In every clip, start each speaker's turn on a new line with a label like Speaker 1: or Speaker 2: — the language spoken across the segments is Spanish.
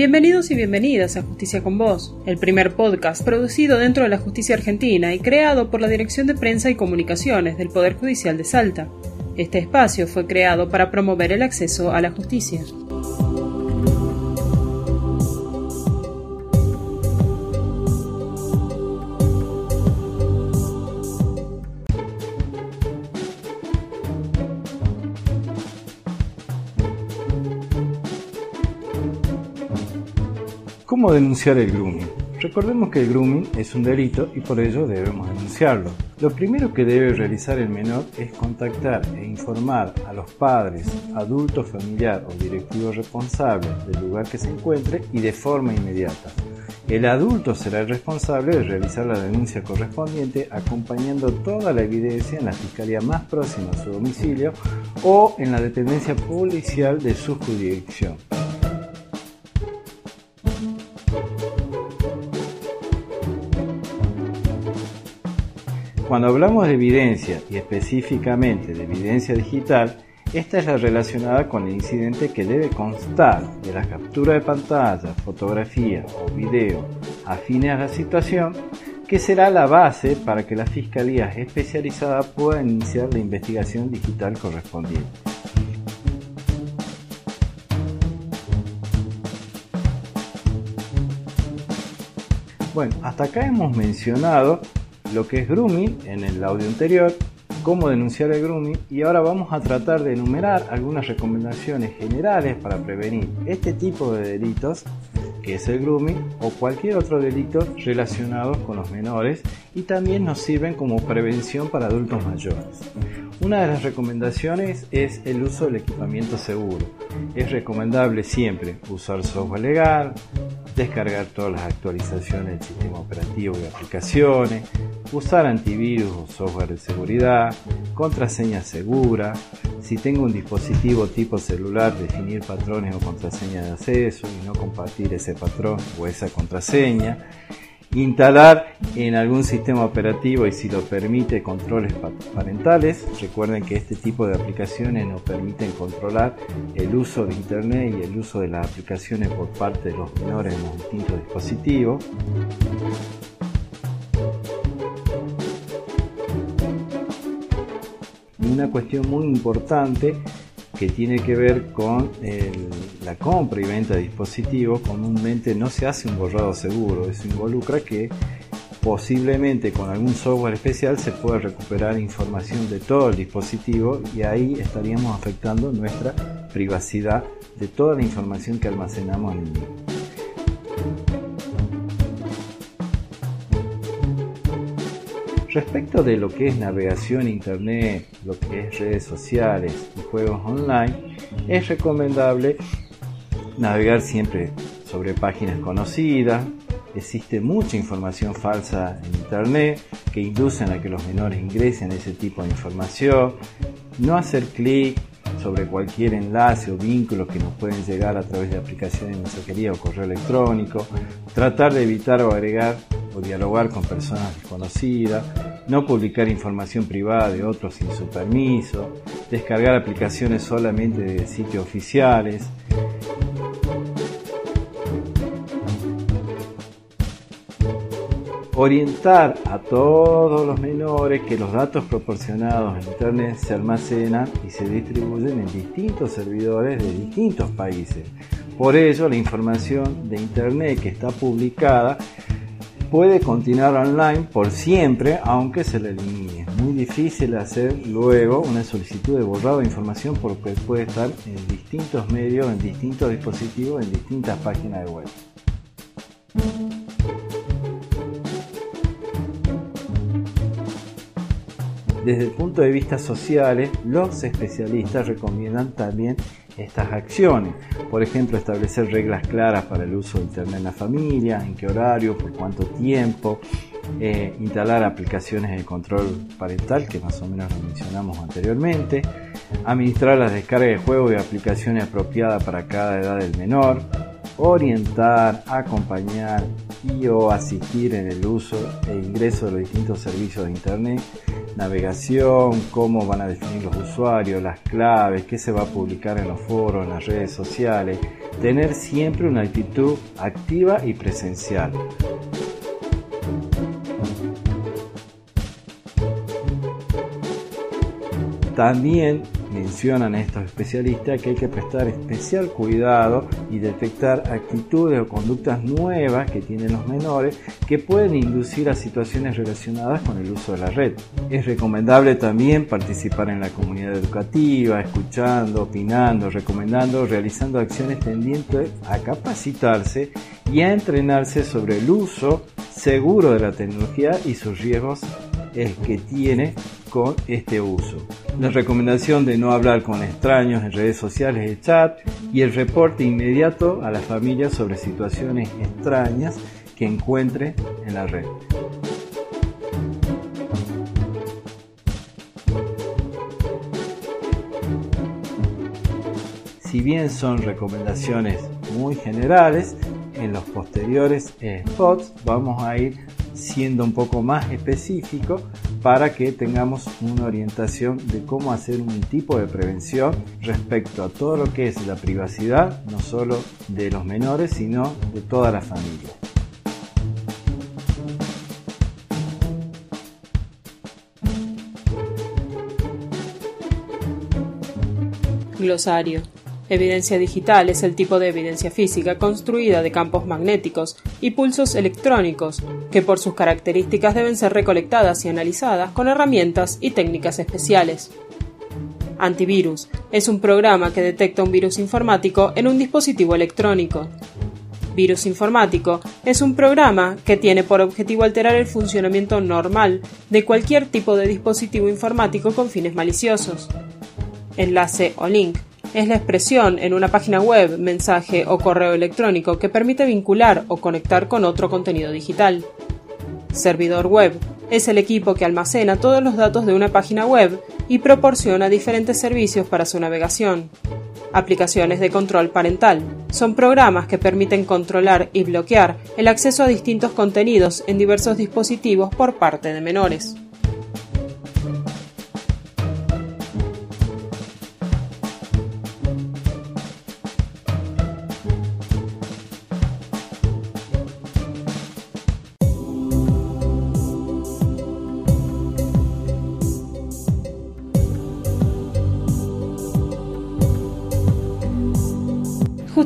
Speaker 1: Bienvenidos y bienvenidas a Justicia con Vos, el primer podcast producido dentro de la justicia argentina y creado por la Dirección de Prensa y Comunicaciones del Poder Judicial de Salta. Este espacio fue creado para promover el acceso a la justicia.
Speaker 2: ¿Cómo denunciar el grooming? Recordemos que el grooming es un delito y por ello debemos denunciarlo. Lo primero que debe realizar el menor es contactar e informar a los padres, adultos, familiar o directivos responsables del lugar que se encuentre y de forma inmediata. El adulto será el responsable de realizar la denuncia correspondiente acompañando toda la evidencia en la fiscalía más próxima a su domicilio o en la dependencia policial de su jurisdicción. Cuando hablamos de evidencia y específicamente de evidencia digital, esta es la relacionada con el incidente que debe constar de la captura de pantalla, fotografía o video afines a la situación, que será la base para que la Fiscalía especializada pueda iniciar la investigación digital correspondiente. Bueno, hasta acá hemos mencionado lo que es grooming en el audio anterior, cómo denunciar el grooming y ahora vamos a tratar de enumerar algunas recomendaciones generales para prevenir este tipo de delitos que es el grooming o cualquier otro delito relacionado con los menores y también nos sirven como prevención para adultos mayores. Una de las recomendaciones es el uso del equipamiento seguro. Es recomendable siempre usar software legal, descargar todas las actualizaciones del sistema operativo y aplicaciones, usar antivirus o software de seguridad, contraseña segura, si tengo un dispositivo tipo celular, definir patrones o contraseña de acceso y no compartir ese patrón o esa contraseña, instalar en algún sistema operativo y si lo permite controles parentales. Recuerden que este tipo de aplicaciones nos permiten controlar el uso de Internet y el uso de las aplicaciones por parte de los menores en los distintos dispositivos. Una cuestión muy importante que tiene que ver con la compra y venta de dispositivos, comúnmente no se hace un borrado seguro, eso involucra que posiblemente con algún software especial se pueda recuperar información de todo el dispositivo y ahí estaríamos afectando nuestra privacidad de toda la información que almacenamos en el Respecto de lo que es navegación internet, lo que es redes sociales y juegos online, es recomendable navegar siempre sobre páginas conocidas. Existe mucha información falsa en internet que inducen a que los menores ingresen ese tipo de información. No hacer clic sobre cualquier enlace o vínculo que nos pueden llegar a través de aplicaciones de mensajería o correo electrónico. Tratar de evitar o agregar o dialogar con personas desconocidas, no publicar información privada de otros sin su permiso, descargar aplicaciones solamente de sitios oficiales. Orientar a todos los menores que los datos proporcionados en Internet se almacenan y se distribuyen en distintos servidores de distintos países. Por ello, la información de Internet que está publicada puede continuar online por siempre aunque se le elimine. Muy difícil hacer luego una solicitud de borrado de información porque puede estar en distintos medios, en distintos dispositivos, en distintas páginas de web. Desde el punto de vista social, los especialistas recomiendan también estas acciones. Por ejemplo, establecer reglas claras para el uso de Internet en la familia, en qué horario, por cuánto tiempo, eh, instalar aplicaciones de control parental, que más o menos lo mencionamos anteriormente, administrar las descargas de juegos y aplicaciones apropiadas para cada edad del menor, orientar, acompañar y o asistir en el uso e ingreso de los distintos servicios de Internet, navegación, cómo van a definir los usuarios, las claves, qué se va a publicar en los foros, en las redes sociales, tener siempre una actitud activa y presencial. También mencionan estos especialistas que hay que prestar especial cuidado y detectar actitudes o conductas nuevas que tienen los menores que pueden inducir a situaciones relacionadas con el uso de la red. Es recomendable también participar en la comunidad educativa, escuchando, opinando, recomendando, realizando acciones tendientes a capacitarse y a entrenarse sobre el uso seguro de la tecnología y sus riesgos que tiene con este uso. La recomendación de no hablar con extraños en redes sociales de chat y el reporte inmediato a la familia sobre situaciones extrañas que encuentre en la red. Si bien son recomendaciones muy generales, en los posteriores spots vamos a ir siendo un poco más específico para que tengamos una orientación de cómo hacer un tipo de prevención respecto a todo lo que es la privacidad, no solo de los menores, sino de toda la familia.
Speaker 1: Glosario Evidencia digital es el tipo de evidencia física construida de campos magnéticos y pulsos electrónicos, que por sus características deben ser recolectadas y analizadas con herramientas y técnicas especiales. Antivirus es un programa que detecta un virus informático en un dispositivo electrónico. Virus informático es un programa que tiene por objetivo alterar el funcionamiento normal de cualquier tipo de dispositivo informático con fines maliciosos. Enlace o link es la expresión en una página web, mensaje o correo electrónico que permite vincular o conectar con otro contenido digital. Servidor web es el equipo que almacena todos los datos de una página web y proporciona diferentes servicios para su navegación. Aplicaciones de control parental son programas que permiten controlar y bloquear el acceso a distintos contenidos en diversos dispositivos por parte de menores.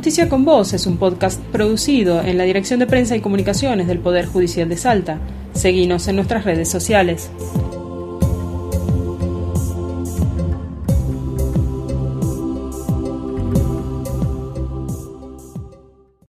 Speaker 1: Justicia con Voz es un podcast producido en la Dirección de Prensa y Comunicaciones del Poder Judicial de Salta. Seguimos en nuestras redes sociales.